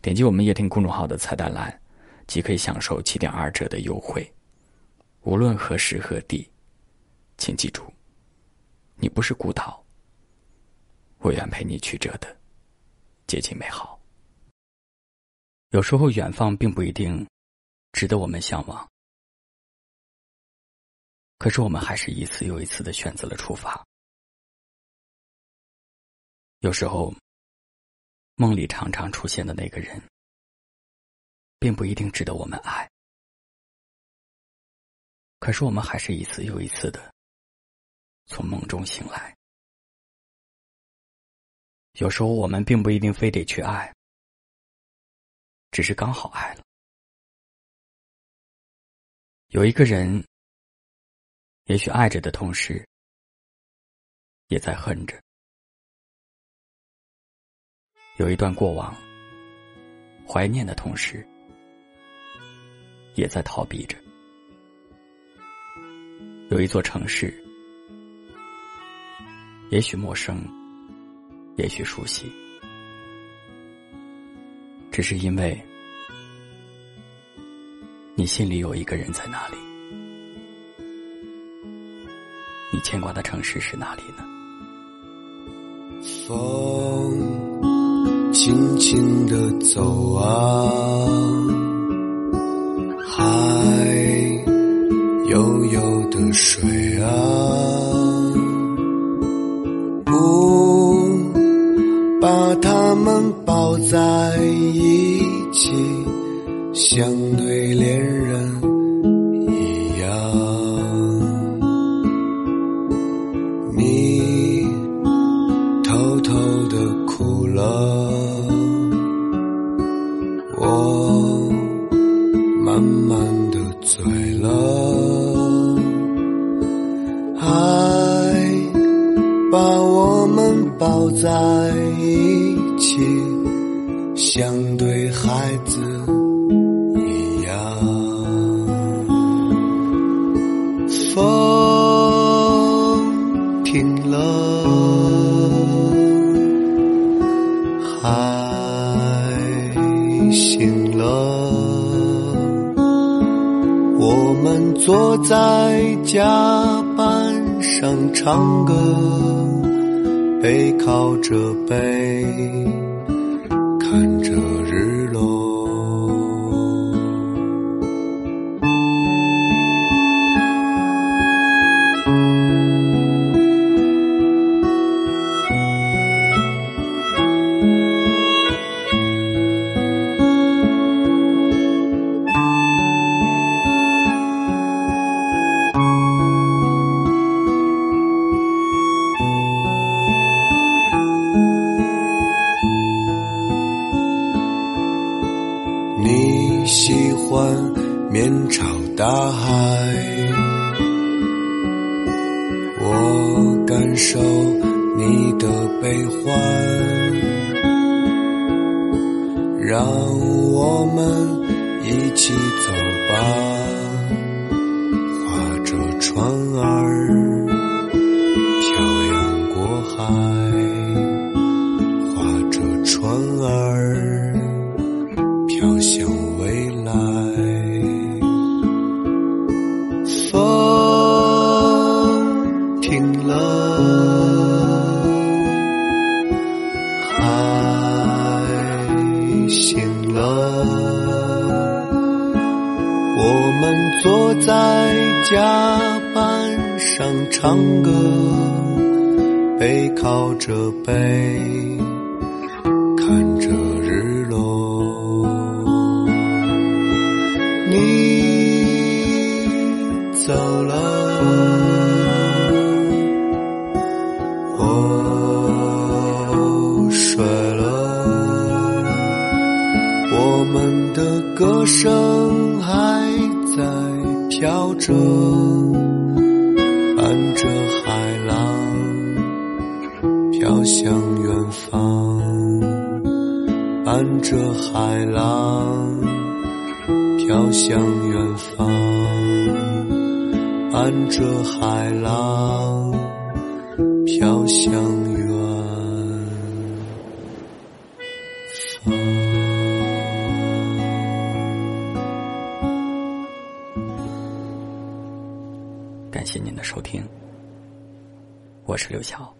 点击我们夜听公众号的菜单栏，即可以享受七点二折的优惠。无论何时何地，请记住，你不是孤岛。我愿陪你曲折的接近美好。有时候，远方并不一定值得我们向往，可是我们还是一次又一次的选择了出发。有时候。梦里常常出现的那个人，并不一定值得我们爱。可是我们还是一次又一次的从梦中醒来。有时候我们并不一定非得去爱，只是刚好爱了。有一个人，也许爱着的同时，也在恨着。有一段过往，怀念的同时，也在逃避着；有一座城市，也许陌生，也许熟悉，只是因为你心里有一个人在那里。你牵挂的城市是哪里呢？风。轻轻地走啊，海悠悠的水啊，不把它们抱在一起，像对恋人醉了，爱把我们抱在一起，像对孩子一样。风停了，海我们坐在甲板上唱歌，背靠着背，看着日落。欢面朝大海，我感受你的悲欢，让我们一起走吧，划着船儿。我们坐在甲板上唱歌，背靠着背，声还在飘着，伴着海浪飘向远方，伴着海浪飘向远方，伴着海浪飘向远感谢您的收听，我是刘晓。